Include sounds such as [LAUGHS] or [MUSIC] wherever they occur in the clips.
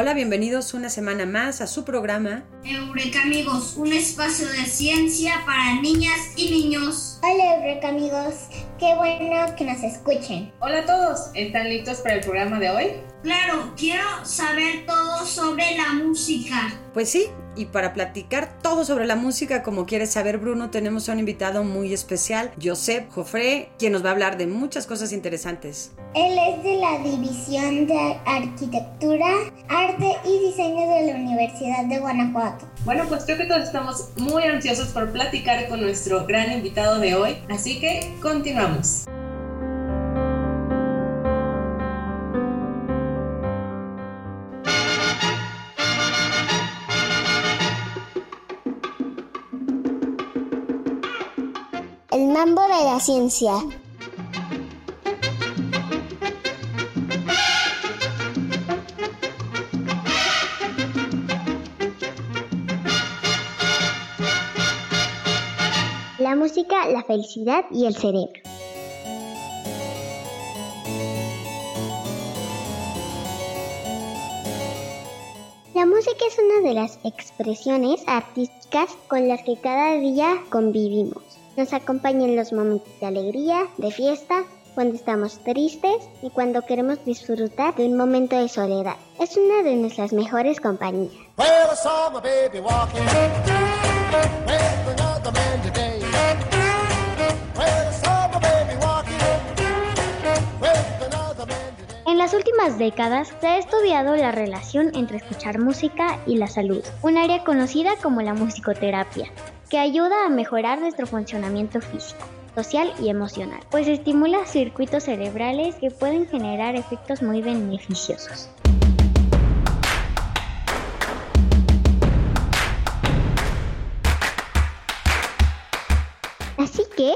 Hola, bienvenidos una semana más a su programa Eureka amigos, un espacio de ciencia para niñas y niños. Hola Eureka amigos, qué bueno que nos escuchen. Hola a todos, ¿están listos para el programa de hoy? Claro, quiero saber todo sobre la música. Pues sí, y para platicar todo sobre la música, como quieres saber Bruno, tenemos a un invitado muy especial, Josep Jofré, quien nos va a hablar de muchas cosas interesantes. Él es de la División de Arquitectura, Arte y Diseño de la Universidad de Guanajuato. Bueno, pues creo que todos estamos muy ansiosos por platicar con nuestro gran invitado de hoy, así que continuamos. Ciencia. La música, la felicidad y el cerebro. La música es una de las expresiones artísticas con las que cada día convivimos. Nos acompaña en los momentos de alegría, de fiesta, cuando estamos tristes y cuando queremos disfrutar de un momento de soledad. Es una de nuestras mejores compañías. En las últimas décadas se ha estudiado la relación entre escuchar música y la salud, un área conocida como la musicoterapia, que ayuda a mejorar nuestro funcionamiento físico social y emocional, pues estimula circuitos cerebrales que pueden generar efectos muy beneficiosos.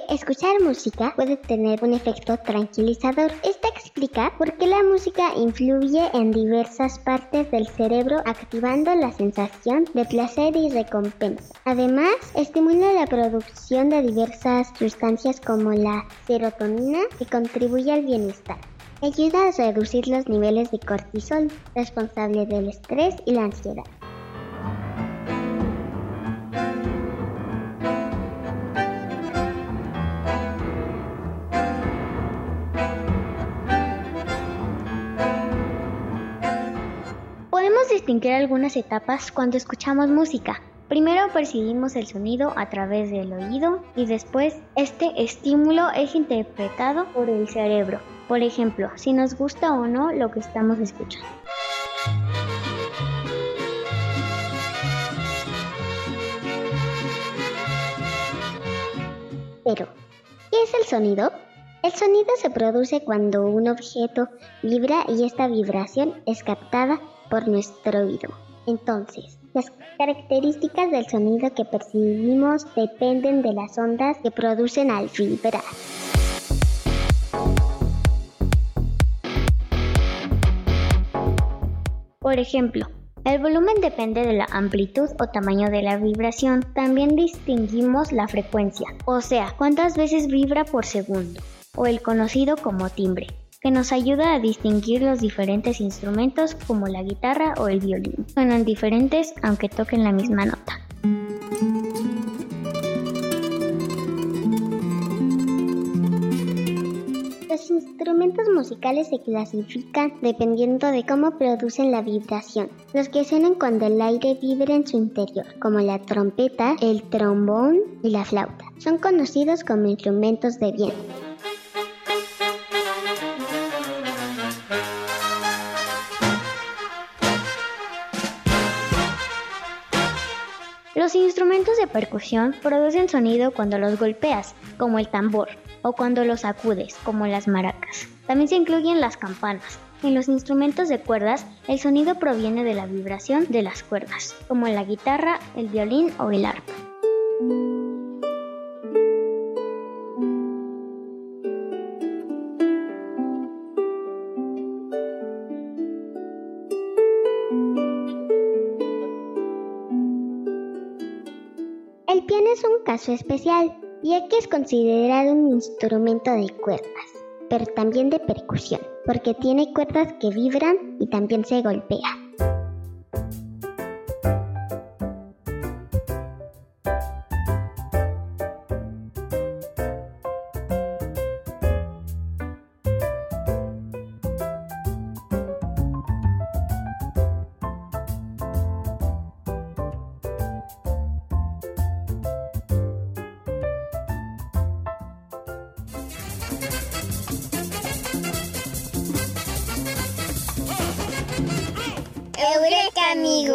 Escuchar música puede tener un efecto tranquilizador. Esto explica por qué la música influye en diversas partes del cerebro activando la sensación de placer y recompensa. Además, estimula la producción de diversas sustancias como la serotonina que contribuye al bienestar. Ayuda a reducir los niveles de cortisol, responsable del estrés y la ansiedad. Distinguir algunas etapas cuando escuchamos música. Primero percibimos el sonido a través del oído y después este estímulo es interpretado por el cerebro. Por ejemplo, si nos gusta o no lo que estamos escuchando. Pero, ¿qué es el sonido? El sonido se produce cuando un objeto vibra y esta vibración es captada por nuestro oído. Entonces, las características del sonido que percibimos dependen de las ondas que producen al vibrar. Por ejemplo, el volumen depende de la amplitud o tamaño de la vibración. También distinguimos la frecuencia, o sea, cuántas veces vibra por segundo, o el conocido como timbre, que nos ayuda a distinguir los diferentes instrumentos como la guitarra o el violín. Suenan diferentes aunque toquen la misma nota. Los instrumentos musicales se clasifican dependiendo de cómo producen la vibración. Los que suenan cuando el aire vibra en su interior, como la trompeta, el trombón y la flauta, son conocidos como instrumentos de viento. Los instrumentos de percusión producen sonido cuando los golpeas, como el tambor, o cuando los sacudes, como las maracas. También se incluyen las campanas. En los instrumentos de cuerdas, el sonido proviene de la vibración de las cuerdas, como la guitarra, el violín o el arpa. Caso especial, ya que es considerado un instrumento de cuerdas, pero también de percusión, porque tiene cuerdas que vibran y también se golpea.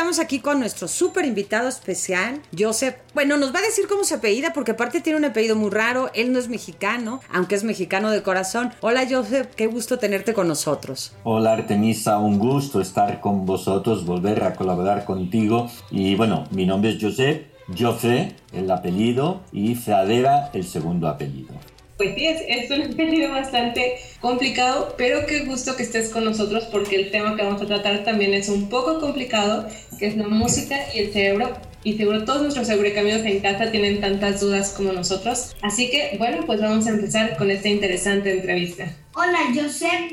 Estamos aquí con nuestro súper invitado especial, Joseph. Bueno, nos va a decir cómo se apellida, porque aparte tiene un apellido muy raro. Él no es mexicano, aunque es mexicano de corazón. Hola, Joseph, qué gusto tenerte con nosotros. Hola, Artemisa, un gusto estar con vosotros, volver a colaborar contigo. Y bueno, mi nombre es Joseph, Joffre, el apellido, y Fradera, el segundo apellido. Pues sí, es, es un [LAUGHS] apellido bastante complicado, pero qué gusto que estés con nosotros porque el tema que vamos a tratar también es un poco complicado, que es la música y el cerebro. Y seguro todos nuestros eurecaminos en casa tienen tantas dudas como nosotros. Así que, bueno, pues vamos a empezar con esta interesante entrevista. Hola, Joseph.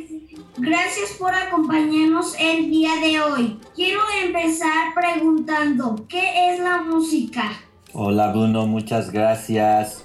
Gracias por acompañarnos el día de hoy. Quiero empezar preguntando, ¿qué es la música? Hola, Bruno, muchas gracias.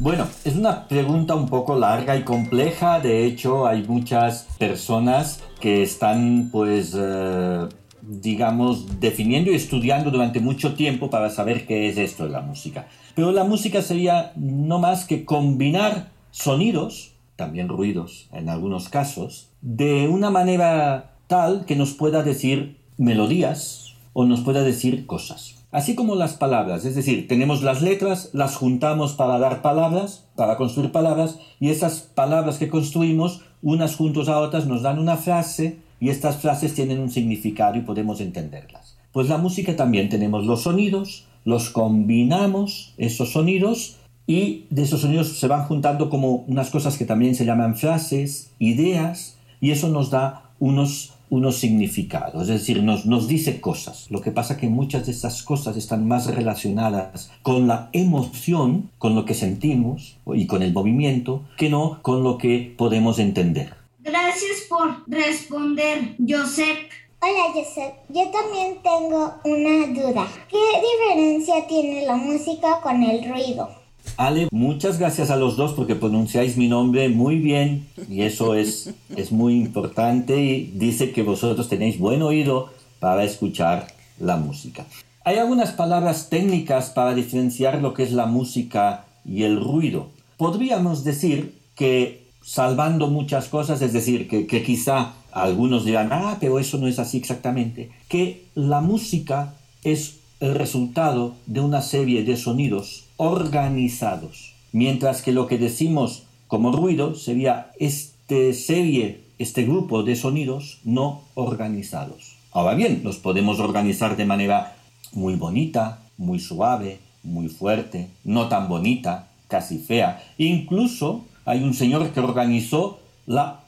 Bueno, es una pregunta un poco larga y compleja. De hecho, hay muchas personas que están, pues, eh, digamos, definiendo y estudiando durante mucho tiempo para saber qué es esto de la música. Pero la música sería no más que combinar sonidos, también ruidos en algunos casos, de una manera tal que nos pueda decir melodías o nos pueda decir cosas. Así como las palabras, es decir, tenemos las letras, las juntamos para dar palabras, para construir palabras, y esas palabras que construimos, unas juntos a otras, nos dan una frase, y estas frases tienen un significado y podemos entenderlas. Pues la música también tenemos los sonidos, los combinamos, esos sonidos, y de esos sonidos se van juntando como unas cosas que también se llaman frases, ideas, y eso nos da unos unos significados, es decir, nos, nos dice cosas. Lo que pasa que muchas de esas cosas están más relacionadas con la emoción, con lo que sentimos y con el movimiento, que no con lo que podemos entender. Gracias por responder, Joseph. Hola Joseph, yo también tengo una duda. ¿Qué diferencia tiene la música con el ruido? Ale, muchas gracias a los dos porque pronunciáis mi nombre muy bien y eso es, es muy importante y dice que vosotros tenéis buen oído para escuchar la música. Hay algunas palabras técnicas para diferenciar lo que es la música y el ruido. Podríamos decir que salvando muchas cosas, es decir, que, que quizá algunos dirán, ah, pero eso no es así exactamente, que la música es el resultado de una serie de sonidos organizados, mientras que lo que decimos como ruido sería este serie, este grupo de sonidos no organizados. Ahora bien, los podemos organizar de manera muy bonita, muy suave, muy fuerte, no tan bonita, casi fea. Incluso hay un señor que organizó la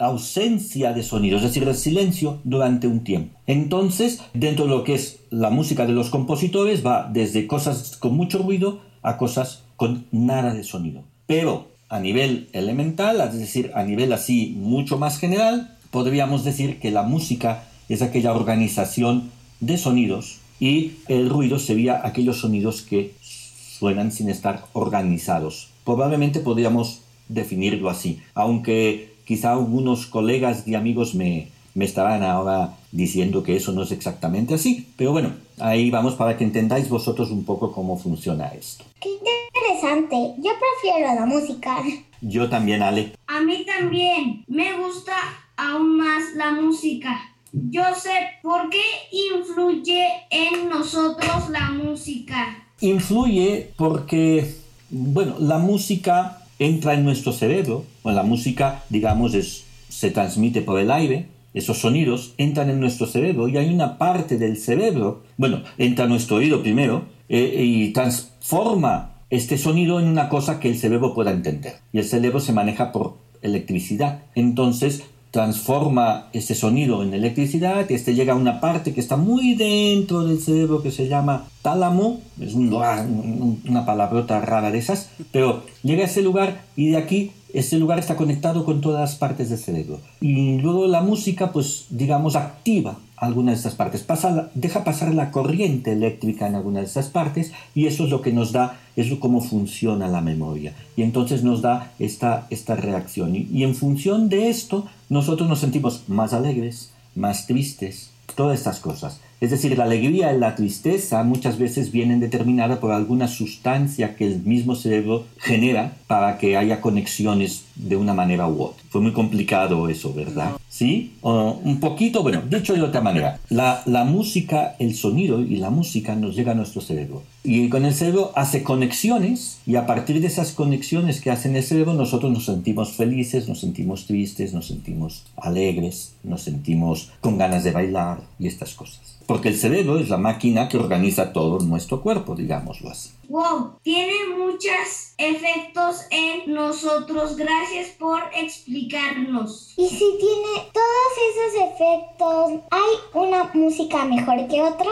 ausencia de sonido, es decir, el silencio durante un tiempo. Entonces, dentro de lo que es la música de los compositores, va desde cosas con mucho ruido a cosas con nada de sonido. Pero a nivel elemental, es decir, a nivel así mucho más general, podríamos decir que la música es aquella organización de sonidos y el ruido sería aquellos sonidos que suenan sin estar organizados. Probablemente podríamos definirlo así, aunque quizá algunos colegas y amigos me, me estarán ahora diciendo que eso no es exactamente así, pero bueno, ahí vamos para que entendáis vosotros un poco cómo funciona esto. ¡Qué interesante! Yo prefiero la música. Yo también, Ale. A mí también. Me gusta aún más la música. Yo sé por qué influye en nosotros la música. Influye porque, bueno, la música entra en nuestro cerebro, bueno, la música, digamos, es, se transmite por el aire, esos sonidos entran en nuestro cerebro y hay una parte del cerebro, bueno, entra nuestro oído primero eh, y transforma este sonido en una cosa que el cerebro pueda entender. Y el cerebro se maneja por electricidad. Entonces, transforma ese sonido en electricidad y este llega a una parte que está muy dentro del cerebro que se llama tálamo, es una palabrota rara de esas, pero llega a ese lugar y de aquí ese lugar está conectado con todas las partes del cerebro. Y luego la música, pues digamos, activa algunas de estas partes, deja pasar la corriente eléctrica en algunas de estas partes y eso es lo que nos da, es cómo funciona la memoria. Y entonces nos da esta, esta reacción. y en función de esto, nosotros nos sentimos más alegres, más tristes, todas estas cosas. Es decir, la alegría y la tristeza muchas veces vienen determinadas por alguna sustancia que el mismo cerebro genera para que haya conexiones de una manera u otra. Fue muy complicado eso, ¿verdad? ¿Sí? un poquito, bueno, dicho de otra manera, la, música, el sonido y la música nos llega a nuestro cerebro. Y con el cerebro hace conexiones y a partir de esas conexiones que hace en el cerebro nosotros nos sentimos felices, nos sentimos tristes, nos sentimos alegres, nos sentimos con ganas de bailar y estas cosas porque el cerebro es la máquina que organiza todo nuestro cuerpo, digámoslo así. Wow, tiene muchos efectos en nosotros. Gracias por explicarnos. Y si tiene todos esos efectos, ¿hay una música mejor que otra?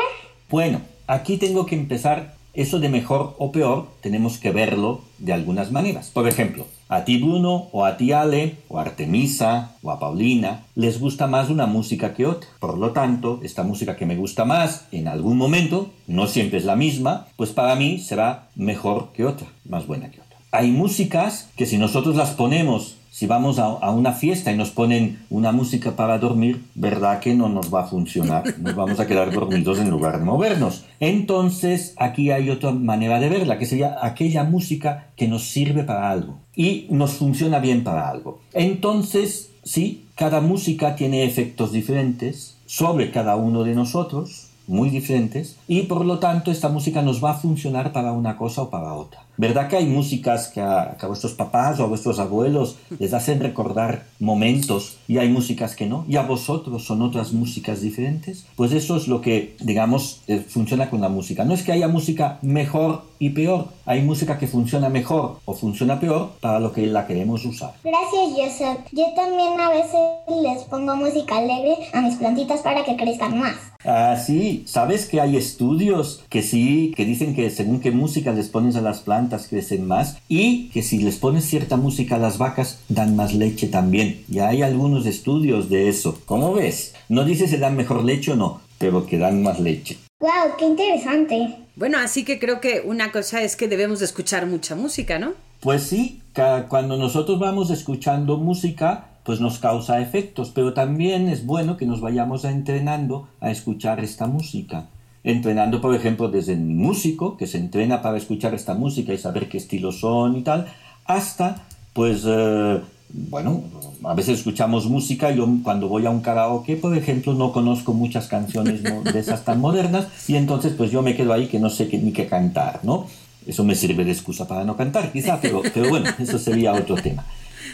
Bueno, aquí tengo que empezar eso de mejor o peor tenemos que verlo de algunas maneras. Por ejemplo, a ti Bruno o a ti Ale o a Artemisa o a Paulina les gusta más una música que otra. Por lo tanto, esta música que me gusta más en algún momento, no siempre es la misma, pues para mí será mejor que otra, más buena que otra. Hay músicas que si nosotros las ponemos si vamos a, una fiesta y nos ponen una música para dormir, ¿verdad que no nos va a funcionar? Nos vamos a quedar dormidos en lugar de movernos. Entonces, aquí hay otra manera de verla, que sería aquella música que nos sirve para algo y nos funciona bien para algo. Entonces, sí, cada música tiene efectos diferentes sobre cada uno de nosotros, muy diferentes, y por lo tanto esta música nos va a funcionar para una cosa o para otra. ¿Verdad que hay músicas que a, vuestros papás o a vuestros abuelos les hacen recordar momentos y hay músicas que no? ¿Y a vosotros son otras músicas diferentes? Pues eso es lo que, digamos, eh, funciona con la música. No es que haya música mejor y peor, hay música que funciona mejor o funciona peor para lo que la queremos usar. Gracias, Joseph. Yo también a veces les pongo música alegre a mis plantitas para que crezcan más. Ah, sí. ¿Sabes que hay estudios que sí, que dicen que según qué música les pones a las plantas, crecen más y que si les pones cierta música a las vacas dan más leche también. Ya hay algunos estudios de eso. ¿Cómo ves? No dice si dan mejor leche o no, pero que dan más leche. ¡Wow! ¡Qué interesante! Bueno, así que creo que una cosa es que debemos de escuchar mucha música, ¿no? Pues sí, cuando nosotros vamos escuchando música, pues nos causa efectos, pero también es bueno que nos vayamos entrenando a escuchar esta música entrenando, por ejemplo, desde el músico, que se entrena para escuchar esta música y saber qué estilos son y tal, hasta, pues, eh, bueno, a veces escuchamos música, yo cuando voy a un karaoke, por ejemplo, no conozco muchas canciones de esas tan modernas y entonces pues yo me quedo ahí que no sé ni qué cantar, ¿no? Eso me sirve de excusa para no cantar, quizá, pero, pero bueno, eso sería otro tema.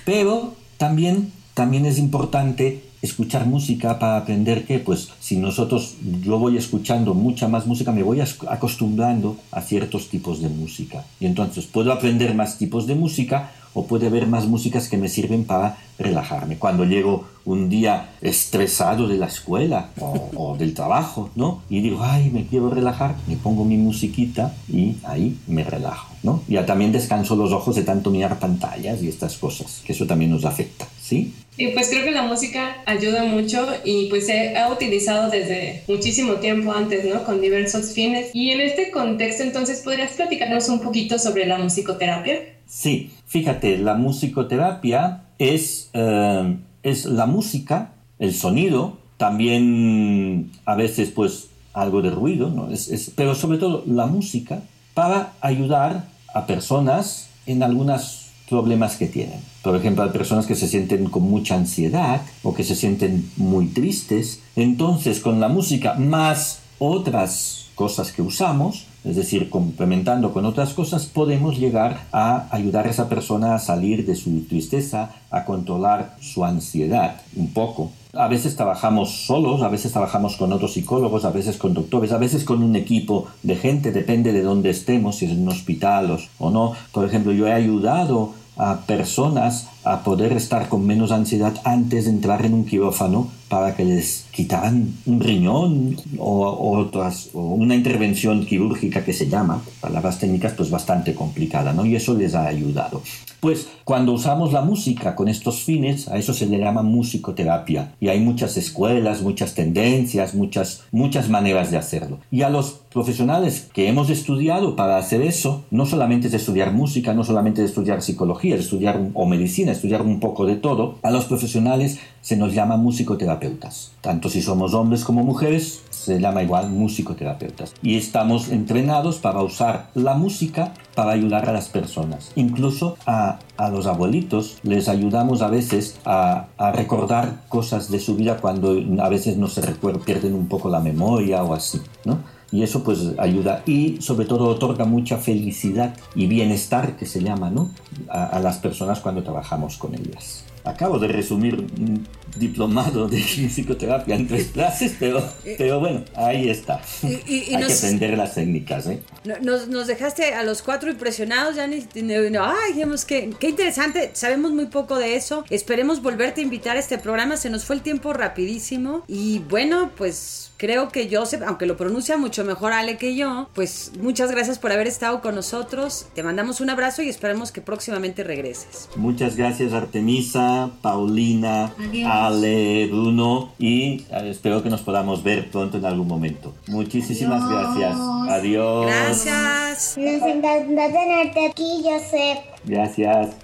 Pero también, también es importante escuchar música para aprender que, pues, si nosotros, yo voy escuchando mucha más música, me voy acostumbrando a ciertos tipos de música. Y entonces puedo aprender más tipos de música o puede haber más músicas que me sirven para relajarme. Cuando llego un día estresado de la escuela o, del trabajo, ¿no? Y digo, ay, me quiero relajar, me pongo mi musiquita y ahí me relajo, ¿no? Ya también descanso los ojos de tanto mirar pantallas y estas cosas, que eso también nos afecta, ¿sí? Y pues creo que la música ayuda mucho y pues se ha utilizado desde muchísimo tiempo antes, ¿no? Con diversos fines. Y en este contexto, entonces, ¿podrías platicarnos un poquito sobre la musicoterapia? Sí, fíjate, la musicoterapia es, eh, es la música, el sonido, también a veces pues algo de ruido, ¿no? es, pero sobre todo la música para ayudar a personas en algunos problemas que tienen. Por ejemplo, hay personas que se sienten con mucha ansiedad o que se sienten muy tristes. Entonces, con la música más otras cosas que usamos, es decir, complementando con otras cosas, podemos llegar a ayudar a esa persona a salir de su tristeza, a controlar su ansiedad un poco. A veces trabajamos solos, a veces trabajamos con otros psicólogos, a veces con doctores, a veces con un equipo de gente, depende de dónde estemos, si es en un hospital o no. Por ejemplo, yo he ayudado a personas a poder estar con menos ansiedad antes de entrar en un quirófano para que les quitaran un riñón o, otras, una intervención quirúrgica que se llama, palabras técnicas, pues bastante complicada, ¿no? Y eso les ha ayudado. Pues cuando usamos la música con estos fines, a eso se le llama musicoterapia. Y hay muchas escuelas, muchas tendencias, muchas, muchas maneras de hacerlo. Y a los profesionales que hemos estudiado para hacer eso, no solamente es estudiar música, no solamente es estudiar psicología, es estudiar o medicina, estudiar un poco de todo, a los profesionales se nos llama musicoterapeutas. Tanto si somos hombres como mujeres, se llama igual musicoterapeutas. Y estamos entrenados para usar la música para ayudar a las personas. Incluso a, a los abuelitos les ayudamos a veces a, a, recordar cosas de su vida cuando a veces no se recuerdan, pierden un poco la memoria o así, ¿no? Y eso pues ayuda y sobre todo otorga mucha felicidad y bienestar que se llama ¿no? a, a las personas cuando trabajamos con ellas. Acabo de resumir un diplomado de [LAUGHS] psicoterapia en tres clases, pero, pero bueno, ahí está. Y, y, y Hay nos, que aprender las técnicas, ¿eh? nos, nos, dejaste a los cuatro impresionados, ya ni, no, ay, digamos que qué interesante, sabemos muy poco de eso. Esperemos volverte a invitar a este programa, se nos fue el tiempo rapidísimo y bueno, pues creo que Joseph, aunque lo pronuncia mucho mejor Ale que yo, pues muchas gracias por haber estado con nosotros. Te mandamos un abrazo y esperemos que próximamente regreses. Muchas gracias Artemisa, Paulina, Adiós. Ale, Bruno y eh, espero que nos podamos ver pronto en algún momento. Muchísimas Adiós. gracias. Adiós. Gracias. Nos encanta tenerte aquí, Joseph. Gracias.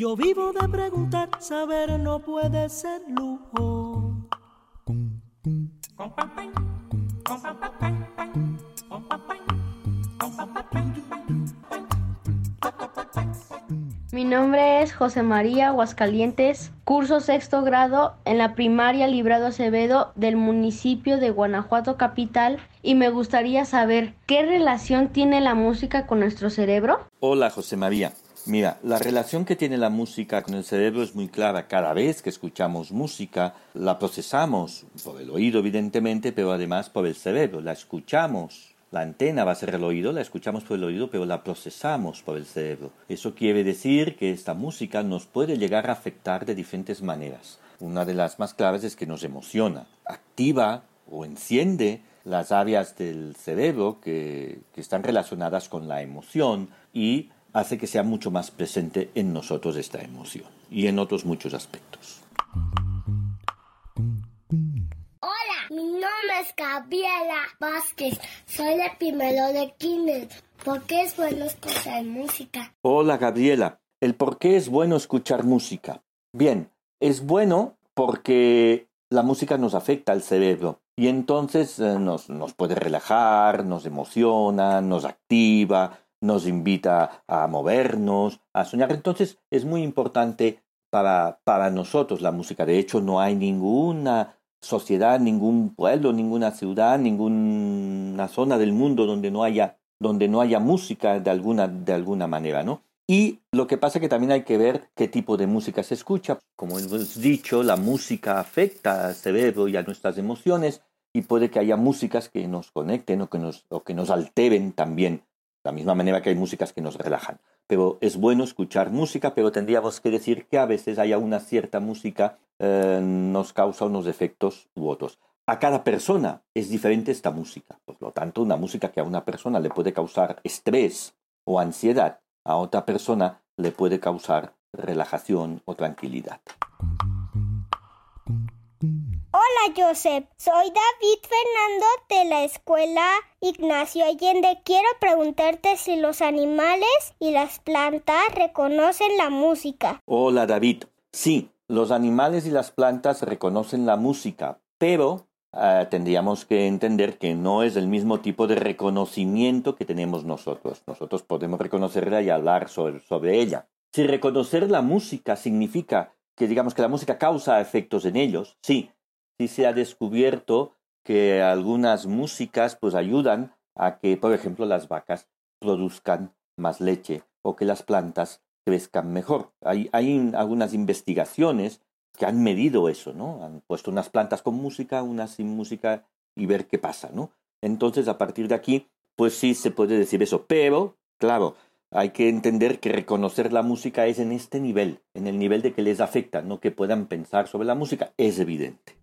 Yo vivo de preguntar, saber no puede ser lujo. Mi nombre es José María Aguascalientes, curso sexto grado en la primaria Librado Acevedo del municipio de Guanajuato Capital y me gustaría saber qué relación tiene la música con nuestro cerebro. Hola José María. Mira, la relación que tiene la música con el cerebro es muy clara. Cada vez que escuchamos música, la procesamos por el oído, evidentemente, pero además por el cerebro. La escuchamos. La antena va a ser el oído, la escuchamos por el oído, pero la procesamos por el cerebro. Eso quiere decir que esta música nos puede llegar a afectar de diferentes maneras. Una de las más claras es que nos emociona, activa o enciende las áreas del cerebro que, que están relacionadas con la emoción y hace que sea mucho más presente en nosotros esta emoción y en otros muchos aspectos. Hola, mi nombre es Gabriela Vázquez. Soy de primero de kinder. ¿Por qué es bueno escuchar música? Hola Gabriela, ¿el por qué es bueno escuchar música? Bien, es bueno porque la música nos afecta al cerebro y entonces eh, nos, nos puede relajar, nos emociona, nos activa, nos invita a movernos, a soñar. Entonces es muy importante para, para nosotros la música. De hecho, no hay ninguna sociedad, ningún pueblo, ninguna ciudad, ninguna zona del mundo donde no haya, donde no haya música de alguna, de alguna manera, ¿no? Y lo que pasa es que también hay que ver qué tipo de música se escucha. Como hemos dicho, la música afecta al cerebro y a nuestras emociones, y puede que haya músicas que nos conecten o que nos, o que nos alteren también, la misma manera que hay músicas que nos relajan. Pero es bueno escuchar música, pero tendríamos que decir que a veces haya una cierta música eh, nos causa unos efectos u otros. A cada persona es diferente esta música. Por lo tanto, una música que a una persona le puede causar estrés o ansiedad, a otra persona le puede causar relajación o tranquilidad. Hola Joseph, soy David Fernando de la escuela Ignacio Allende. Quiero preguntarte si los animales y las plantas reconocen la música. Hola David. Sí, los animales y las plantas reconocen la música, pero eh, tendríamos que entender que no es el mismo tipo de reconocimiento que tenemos nosotros. Nosotros podemos reconocerla y hablar sobre ella. Si reconocer la música significa que digamos que la música causa efectos en ellos, sí, sí se ha descubierto que algunas músicas pues ayudan a que, por ejemplo, las vacas produzcan más leche o que las plantas crezcan mejor. Hay, hay algunas investigaciones que han medido eso, ¿no? Han puesto unas plantas con música, unas sin música y ver qué pasa, ¿no? Entonces, a partir de aquí, pues sí se puede decir eso, pero, claro, hay que entender que reconocer la música es en este nivel, en el nivel de que les afecta, no que puedan pensar sobre la música, es evidente.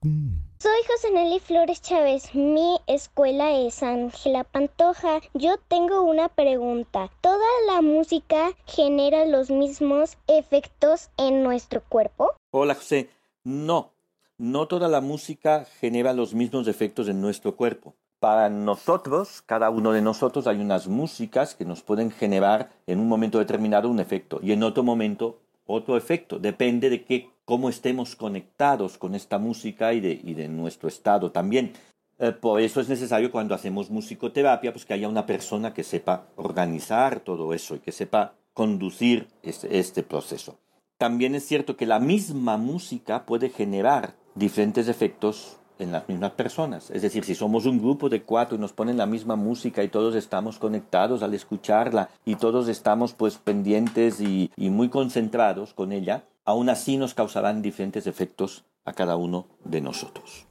Soy José Nelly Flores Chávez. Mi escuela es Ángela Pantoja. Yo tengo una pregunta. ¿Toda la música genera los mismos efectos en nuestro cuerpo? Hola José, no, no toda la música genera los mismos efectos en nuestro cuerpo. Para nosotros, cada uno de nosotros, hay unas músicas que nos pueden generar en un momento determinado un efecto y en otro momento otro efecto. Depende de qué, cómo estemos conectados con esta música y de, y de nuestro estado también. Eh, por eso es necesario cuando hacemos musicoterapia, pues que haya una persona que sepa organizar todo eso y que sepa conducir este, este proceso. También es cierto que la misma música puede generar diferentes efectos en las mismas personas. Es decir, si somos un grupo de cuatro y nos ponen la misma música y todos estamos conectados al escucharla y todos estamos pues pendientes y, y muy concentrados con ella, aún así nos causarán diferentes efectos a cada uno de nosotros.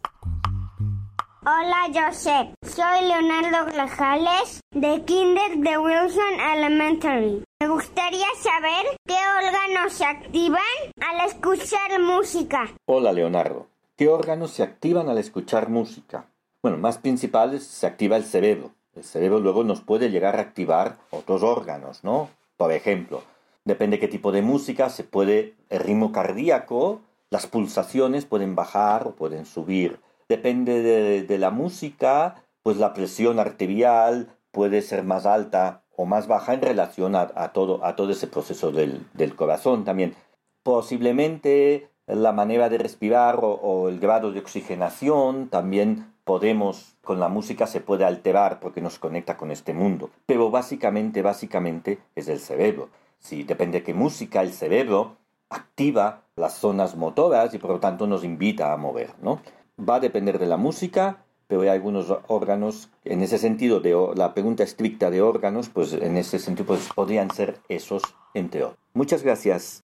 Hola Joseph, soy Leonardo Grajales de Kinder de Wilson Elementary. Me gustaría saber qué órganos se activan al escuchar música. Hola Leonardo. ¿Qué órganos se activan al escuchar música? Bueno, más principales se activa el cerebro. El cerebro luego nos puede llegar a activar otros órganos, ¿no? Por ejemplo, depende qué tipo de música, se puede el ritmo cardíaco, las pulsaciones pueden bajar o pueden subir. Depende de, la música, pues la presión arterial puede ser más alta o más baja en relación a, a todo, a todo ese proceso del, del corazón también. Posiblemente la manera de respirar o, o, el grado de oxigenación, también podemos, con la música se puede alterar porque nos conecta con este mundo. Pero básicamente, básicamente es el cerebro. Si depende de qué música, el cerebro activa las zonas motoras y por lo tanto nos invita a mover, ¿no? Va a depender de la música, pero hay algunos órganos, en ese sentido, de la pregunta estricta de órganos, pues en ese sentido pues, podrían ser esos entre otros. Muchas gracias.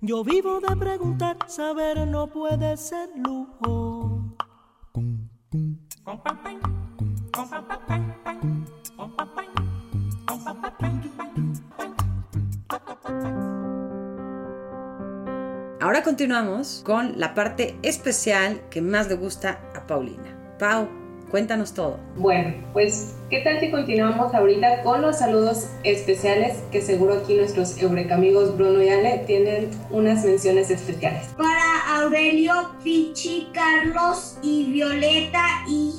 Yo vivo de preguntar. Saber no puede ser lujo. Ahora continuamos con la parte especial que más le gusta a Paulina. Pau, cuéntanos todo. Bueno, pues, ¿qué tal si continuamos ahorita con los saludos especiales que seguro aquí nuestros Eureka amigos Bruno y Ale tienen unas menciones especiales? Para Aurelio, Pichi, Carlos y Violeta y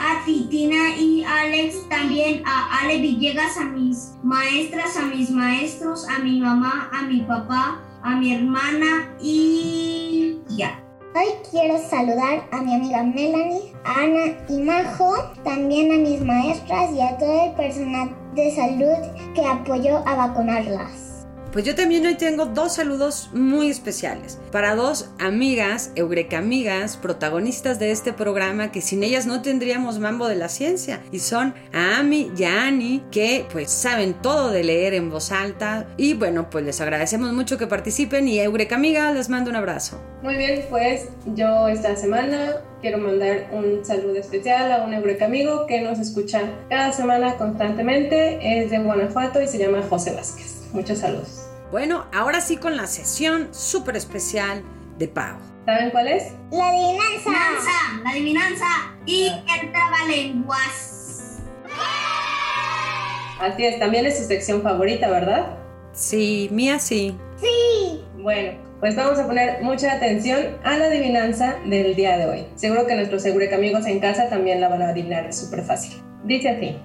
a Titina y Alex, también a Ale Villegas, a mis maestras, a mis maestros, a mi mamá, a mi papá, a mi hermana y ya. Hoy quiero saludar a mi amiga Melanie, a Ana y Majo, también a mis maestras y a todo el personal de salud que apoyó a vacunarlas. Pues yo también hoy tengo dos saludos muy especiales. Para dos amigas, Eureka amigas, protagonistas de este programa que sin ellas no tendríamos mambo de la ciencia. Y son a Ami y a que pues saben todo de leer en voz alta. Y bueno pues les agradecemos mucho que participen. Y Eureka amiga les mando un abrazo. Muy bien, pues yo esta semana quiero mandar un saludo especial a un Eureka amigo que nos escucha cada semana constantemente, es de Guanajuato y se llama José Vázquez. Muchos saludos. Bueno, ahora sí con la sesión súper especial de Pau. ¿Saben cuál es? La adivinanza. Adivinanza, la adivinanza y el trabalenguas. Así es, también es su sección favorita, ¿verdad? Sí, mía sí. Sí. Bueno, pues vamos a poner mucha atención a la adivinanza del día de hoy. Seguro que nuestros amigos en casa también la van a adivinar, es súper fácil. Dice así.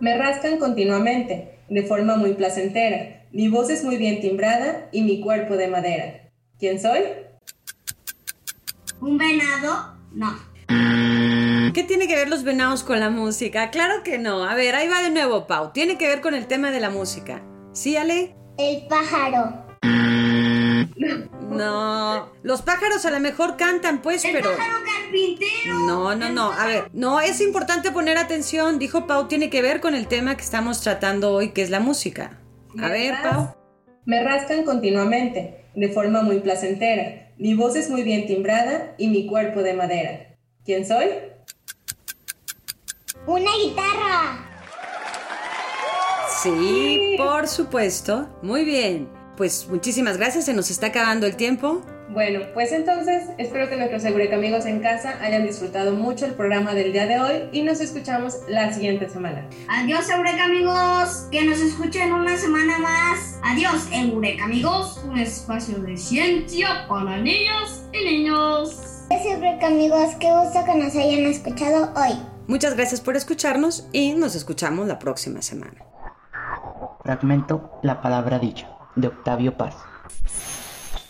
Me rascan continuamente, de forma muy placentera. Mi voz es muy bien timbrada y mi cuerpo de madera. ¿Quién soy? ¿Un venado? No. ¿Qué tiene que ver los venados con la música? Claro que no. A ver, ahí va de nuevo, Pau. Tiene que ver con el tema de la música. ¿Sí, Ale? El pájaro. No. Los pájaros a lo mejor cantan, pues, El pero. pájaro carpintero. No, no, no. A ver, no, es importante poner atención. Dijo Pau, tiene que ver con el tema que estamos tratando hoy, que es la música. A Me ver, ras- Pau. Me rascan continuamente, de forma muy placentera. Mi voz es muy bien timbrada y mi cuerpo de madera. ¿Quién soy? Una guitarra. Sí, por supuesto. Muy bien. Pues muchísimas gracias. Se nos está acabando el tiempo. Bueno, pues entonces espero que nuestros Eureka amigos en casa hayan disfrutado mucho el programa del día de hoy y nos escuchamos la siguiente semana. Adiós, Eureka amigos. Que nos escuchen una semana más. Adiós, Eureka amigos. Un espacio de ciencia para niños y niños. Eureka, amigos. Qué gusto que nos hayan escuchado hoy. Muchas gracias por escucharnos y nos escuchamos la próxima semana. Fragmento La palabra dicha, de Octavio Paz.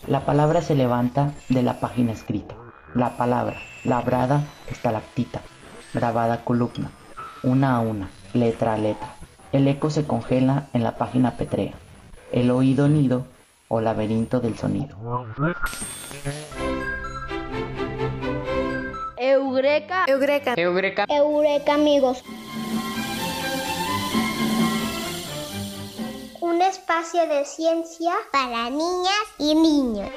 La palabra se levanta de la página escrita. La palabra, labrada, estalactita, grabada columna, una a una, letra a letra. El eco se congela en la página petrea. El oído nido o laberinto del sonido. Eureka. Eureka. Eureka. Eureka, amigos. Espacio de ciencia para niñas y niños.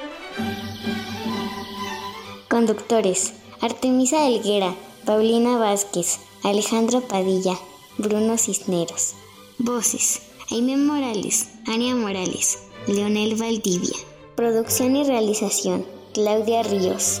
Conductores: Artemisa Helguera, Paulina Vázquez, Alejandro Padilla, Bruno Cisneros. Voces: Aime Morales, Ania Morales, Leonel Valdivia. Producción y realización: Claudia Ríos.